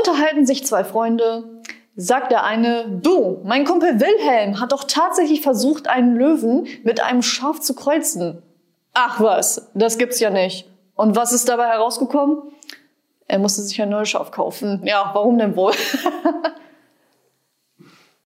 Unterhalten sich zwei Freunde. Sagt der eine, du, mein Kumpel Wilhelm hat doch tatsächlich versucht, einen Löwen mit einem Schaf zu kreuzen. Ach was, das gibt's ja nicht. Und was ist dabei herausgekommen? Er musste sich ein neues Schaf kaufen. Ja, warum denn wohl?